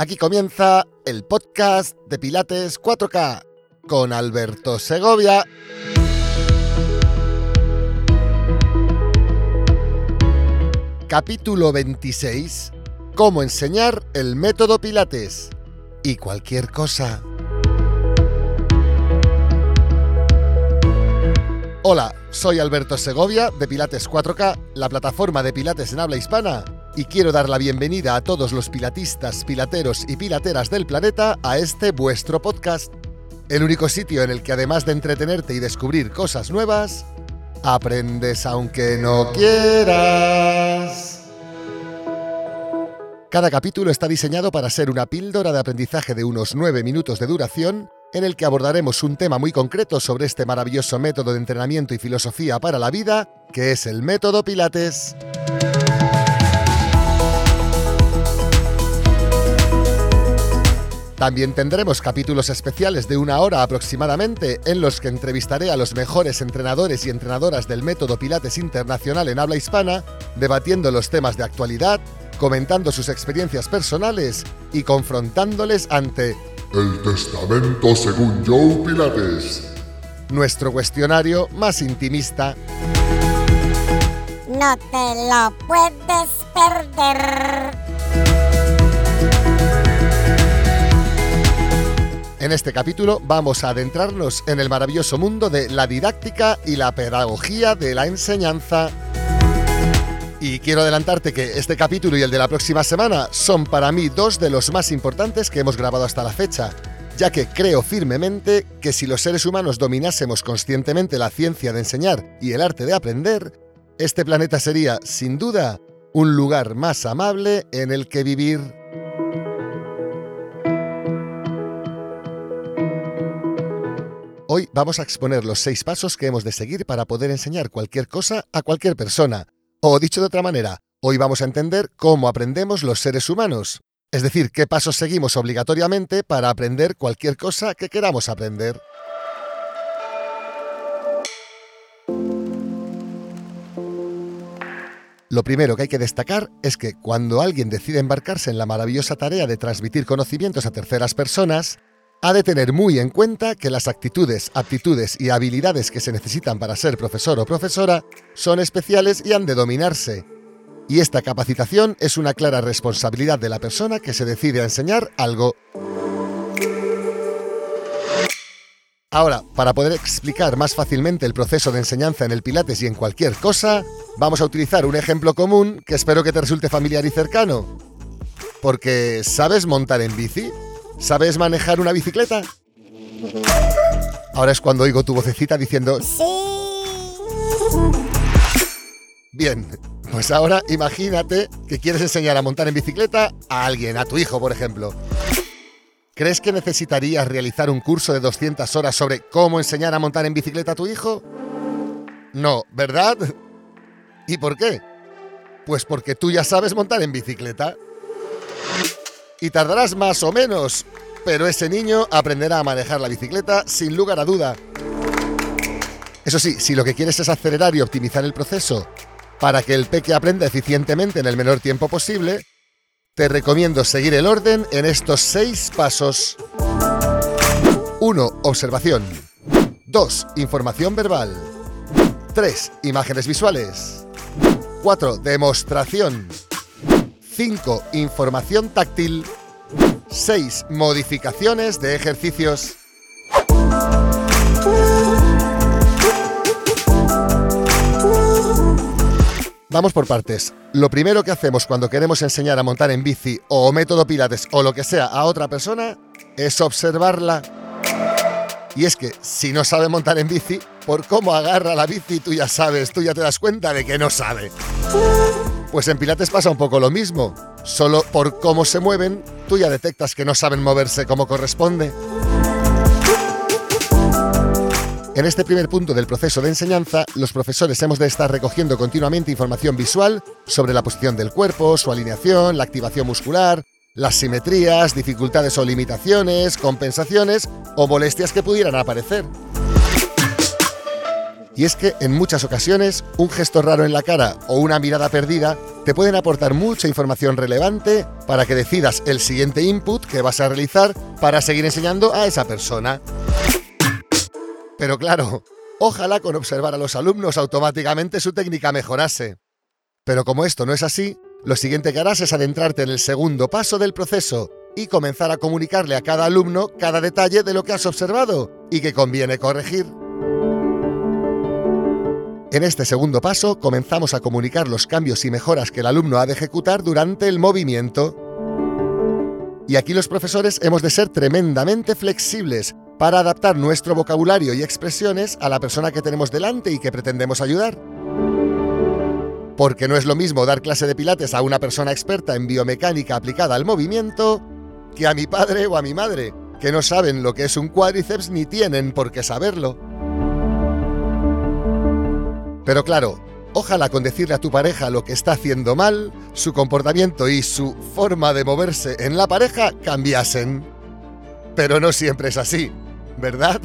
Aquí comienza el podcast de Pilates 4K con Alberto Segovia. Capítulo 26. Cómo enseñar el método Pilates. Y cualquier cosa. Hola, soy Alberto Segovia de Pilates 4K, la plataforma de Pilates en habla hispana, y quiero dar la bienvenida a todos los pilatistas, pilateros y pilateras del planeta a este vuestro podcast. El único sitio en el que además de entretenerte y descubrir cosas nuevas, aprendes aunque no quieras. Cada capítulo está diseñado para ser una píldora de aprendizaje de unos 9 minutos de duración en el que abordaremos un tema muy concreto sobre este maravilloso método de entrenamiento y filosofía para la vida, que es el método Pilates. También tendremos capítulos especiales de una hora aproximadamente en los que entrevistaré a los mejores entrenadores y entrenadoras del método Pilates Internacional en habla hispana, debatiendo los temas de actualidad, comentando sus experiencias personales y confrontándoles ante el testamento según Joe Pilates. Nuestro cuestionario más intimista. No te lo puedes perder. En este capítulo vamos a adentrarnos en el maravilloso mundo de la didáctica y la pedagogía de la enseñanza. Y quiero adelantarte que este capítulo y el de la próxima semana son para mí dos de los más importantes que hemos grabado hasta la fecha, ya que creo firmemente que si los seres humanos dominásemos conscientemente la ciencia de enseñar y el arte de aprender, este planeta sería, sin duda, un lugar más amable en el que vivir. Hoy vamos a exponer los seis pasos que hemos de seguir para poder enseñar cualquier cosa a cualquier persona, o dicho de otra manera, hoy vamos a entender cómo aprendemos los seres humanos, es decir, qué pasos seguimos obligatoriamente para aprender cualquier cosa que queramos aprender. Lo primero que hay que destacar es que cuando alguien decide embarcarse en la maravillosa tarea de transmitir conocimientos a terceras personas, ha de tener muy en cuenta que las actitudes, aptitudes y habilidades que se necesitan para ser profesor o profesora son especiales y han de dominarse. Y esta capacitación es una clara responsabilidad de la persona que se decide a enseñar algo. Ahora, para poder explicar más fácilmente el proceso de enseñanza en el Pilates y en cualquier cosa, vamos a utilizar un ejemplo común que espero que te resulte familiar y cercano. Porque, ¿sabes montar en bici? ¿Sabes manejar una bicicleta? Ahora es cuando oigo tu vocecita diciendo Sí. Bien, pues ahora imagínate que quieres enseñar a montar en bicicleta a alguien, a tu hijo, por ejemplo. ¿Crees que necesitarías realizar un curso de 200 horas sobre cómo enseñar a montar en bicicleta a tu hijo? No, ¿verdad? ¿Y por qué? Pues porque tú ya sabes montar en bicicleta. Y tardarás más o menos, pero ese niño aprenderá a manejar la bicicleta sin lugar a duda. Eso sí, si lo que quieres es acelerar y optimizar el proceso para que el peque aprenda eficientemente en el menor tiempo posible, te recomiendo seguir el orden en estos seis pasos. 1. Observación. 2. Información verbal. 3. Imágenes visuales. 4. Demostración. 5. Información táctil. 6. Modificaciones de ejercicios. Vamos por partes. Lo primero que hacemos cuando queremos enseñar a montar en bici o método pilates o lo que sea a otra persona es observarla. Y es que si no sabe montar en bici, por cómo agarra la bici tú ya sabes, tú ya te das cuenta de que no sabe. Pues en pilates pasa un poco lo mismo. Solo por cómo se mueven, tú ya detectas que no saben moverse como corresponde. En este primer punto del proceso de enseñanza, los profesores hemos de estar recogiendo continuamente información visual sobre la posición del cuerpo, su alineación, la activación muscular, las simetrías, dificultades o limitaciones, compensaciones o molestias que pudieran aparecer. Y es que en muchas ocasiones un gesto raro en la cara o una mirada perdida te pueden aportar mucha información relevante para que decidas el siguiente input que vas a realizar para seguir enseñando a esa persona. Pero claro, ojalá con observar a los alumnos automáticamente su técnica mejorase. Pero como esto no es así, lo siguiente que harás es adentrarte en el segundo paso del proceso y comenzar a comunicarle a cada alumno cada detalle de lo que has observado y que conviene corregir. En este segundo paso comenzamos a comunicar los cambios y mejoras que el alumno ha de ejecutar durante el movimiento. Y aquí los profesores hemos de ser tremendamente flexibles para adaptar nuestro vocabulario y expresiones a la persona que tenemos delante y que pretendemos ayudar. Porque no es lo mismo dar clase de pilates a una persona experta en biomecánica aplicada al movimiento que a mi padre o a mi madre, que no saben lo que es un cuádriceps ni tienen por qué saberlo. Pero claro, ojalá con decirle a tu pareja lo que está haciendo mal, su comportamiento y su forma de moverse en la pareja cambiasen. Pero no siempre es así, ¿verdad?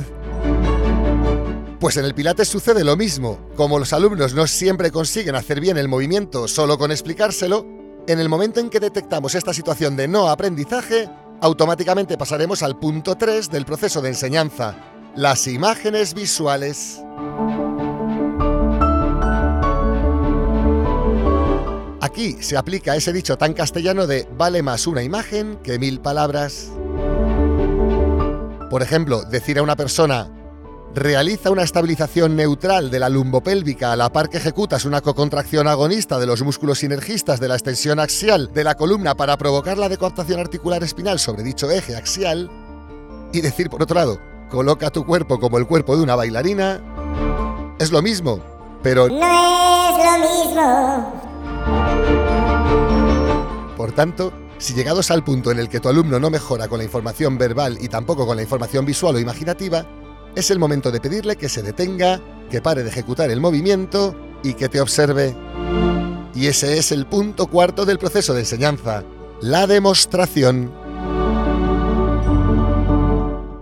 Pues en el Pilates sucede lo mismo. Como los alumnos no siempre consiguen hacer bien el movimiento solo con explicárselo, en el momento en que detectamos esta situación de no aprendizaje, automáticamente pasaremos al punto 3 del proceso de enseñanza, las imágenes visuales. Aquí se aplica ese dicho tan castellano de vale más una imagen que mil palabras. Por ejemplo, decir a una persona, realiza una estabilización neutral de la lumbopélvica a la par que ejecutas una cocontracción agonista de los músculos sinergistas de la extensión axial de la columna para provocar la decoaptación articular espinal sobre dicho eje axial, y decir por otro lado, coloca tu cuerpo como el cuerpo de una bailarina, es lo mismo, pero No es lo mismo. Por tanto, si llegados al punto en el que tu alumno no mejora con la información verbal y tampoco con la información visual o imaginativa, es el momento de pedirle que se detenga, que pare de ejecutar el movimiento y que te observe. Y ese es el punto cuarto del proceso de enseñanza, la demostración.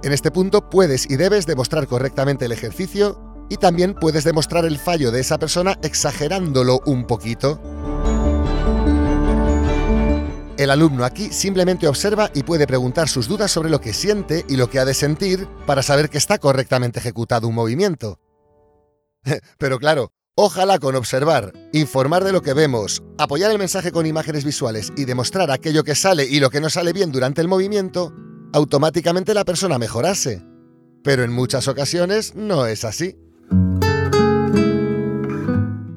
En este punto puedes y debes demostrar correctamente el ejercicio y también puedes demostrar el fallo de esa persona exagerándolo un poquito. El alumno aquí simplemente observa y puede preguntar sus dudas sobre lo que siente y lo que ha de sentir para saber que está correctamente ejecutado un movimiento. Pero claro, ojalá con observar, informar de lo que vemos, apoyar el mensaje con imágenes visuales y demostrar aquello que sale y lo que no sale bien durante el movimiento, automáticamente la persona mejorase. Pero en muchas ocasiones no es así.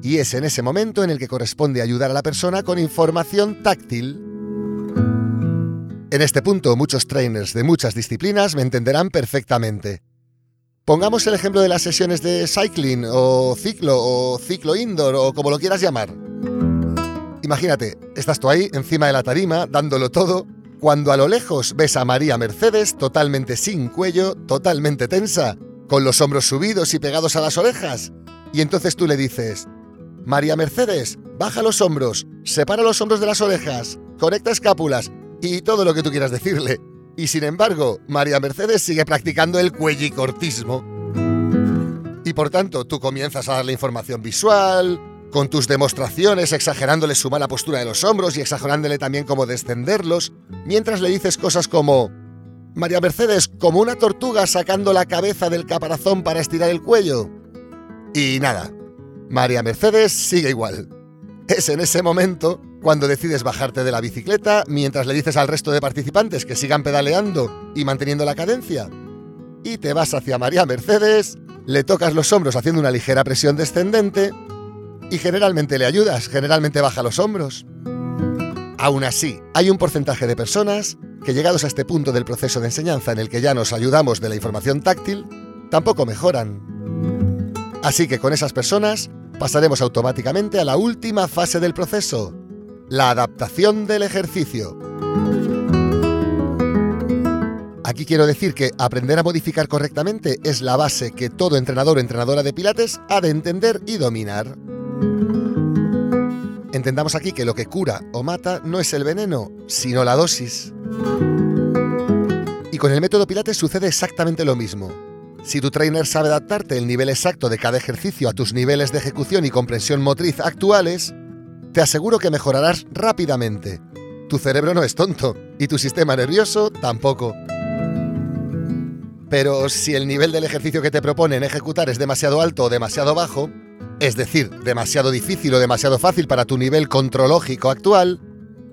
Y es en ese momento en el que corresponde ayudar a la persona con información táctil. En este punto muchos trainers de muchas disciplinas me entenderán perfectamente. Pongamos el ejemplo de las sesiones de cycling o ciclo o ciclo indoor o como lo quieras llamar. Imagínate, estás tú ahí encima de la tarima dándolo todo cuando a lo lejos ves a María Mercedes totalmente sin cuello, totalmente tensa, con los hombros subidos y pegados a las orejas. Y entonces tú le dices, María Mercedes, baja los hombros, separa los hombros de las orejas, conecta escápulas y todo lo que tú quieras decirle. Y sin embargo, María Mercedes sigue practicando el cuellicortismo. Y por tanto, tú comienzas a darle información visual, con tus demostraciones exagerándole su mala postura de los hombros y exagerándole también cómo descenderlos, mientras le dices cosas como María Mercedes como una tortuga sacando la cabeza del caparazón para estirar el cuello. Y nada, María Mercedes sigue igual. Es en ese momento cuando decides bajarte de la bicicleta mientras le dices al resto de participantes que sigan pedaleando y manteniendo la cadencia. Y te vas hacia María Mercedes, le tocas los hombros haciendo una ligera presión descendente y generalmente le ayudas, generalmente baja los hombros. Aún así, hay un porcentaje de personas que llegados a este punto del proceso de enseñanza en el que ya nos ayudamos de la información táctil, tampoco mejoran. Así que con esas personas pasaremos automáticamente a la última fase del proceso, la adaptación del ejercicio. Aquí quiero decir que aprender a modificar correctamente es la base que todo entrenador o entrenadora de pilates ha de entender y dominar. Entendamos aquí que lo que cura o mata no es el veneno, sino la dosis. Y con el método Pilates sucede exactamente lo mismo. Si tu trainer sabe adaptarte el nivel exacto de cada ejercicio a tus niveles de ejecución y comprensión motriz actuales, te aseguro que mejorarás rápidamente. Tu cerebro no es tonto y tu sistema nervioso tampoco. Pero si el nivel del ejercicio que te proponen ejecutar es demasiado alto o demasiado bajo, es decir, demasiado difícil o demasiado fácil para tu nivel contrológico actual,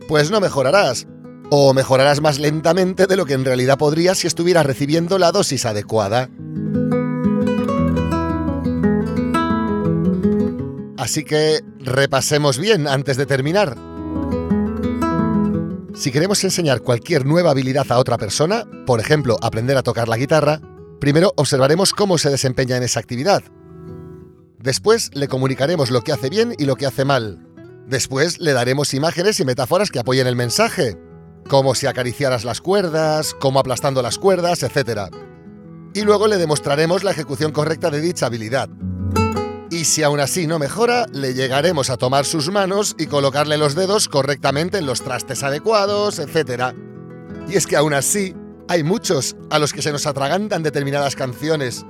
pues no mejorarás, o mejorarás más lentamente de lo que en realidad podrías si estuvieras recibiendo la dosis adecuada. Así que repasemos bien antes de terminar. Si queremos enseñar cualquier nueva habilidad a otra persona, por ejemplo, aprender a tocar la guitarra, primero observaremos cómo se desempeña en esa actividad. Después le comunicaremos lo que hace bien y lo que hace mal. Después le daremos imágenes y metáforas que apoyen el mensaje, como si acariciaras las cuerdas, como aplastando las cuerdas, etc. Y luego le demostraremos la ejecución correcta de dicha habilidad. Y si aún así no mejora, le llegaremos a tomar sus manos y colocarle los dedos correctamente en los trastes adecuados, etc. Y es que aún así, hay muchos a los que se nos atragantan determinadas canciones,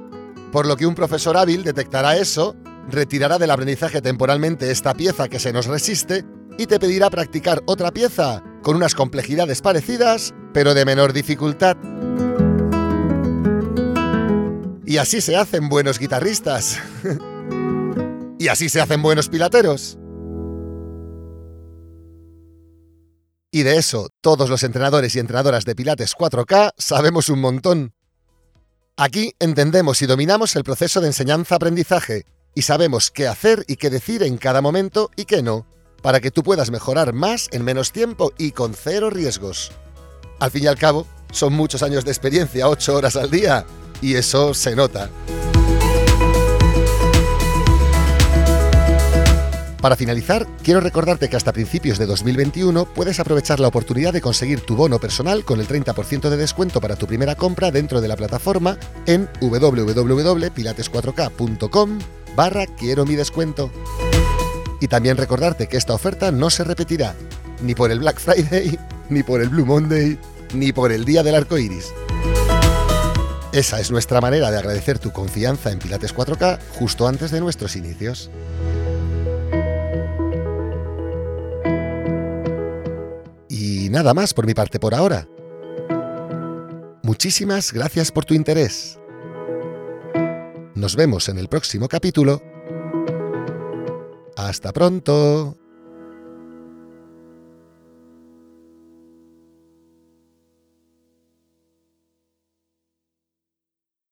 por lo que un profesor hábil detectará eso, retirará del aprendizaje temporalmente esta pieza que se nos resiste y te pedirá practicar otra pieza con unas complejidades parecidas, pero de menor dificultad. Y así se hacen buenos guitarristas. y así se hacen buenos pilateros. Y de eso, todos los entrenadores y entrenadoras de Pilates 4K sabemos un montón. Aquí entendemos y dominamos el proceso de enseñanza-aprendizaje y sabemos qué hacer y qué decir en cada momento y qué no para que tú puedas mejorar más en menos tiempo y con cero riesgos. Al fin y al cabo, son muchos años de experiencia, 8 horas al día, y eso se nota. Para finalizar, quiero recordarte que hasta principios de 2021 puedes aprovechar la oportunidad de conseguir tu bono personal con el 30% de descuento para tu primera compra dentro de la plataforma en www.pilates4k.com barra quiero mi descuento. Y también recordarte que esta oferta no se repetirá ni por el Black Friday, ni por el Blue Monday, ni por el Día del Arco Iris. Esa es nuestra manera de agradecer tu confianza en Pilates 4K justo antes de nuestros inicios. Nada más por mi parte por ahora. Muchísimas gracias por tu interés. Nos vemos en el próximo capítulo hasta pronto.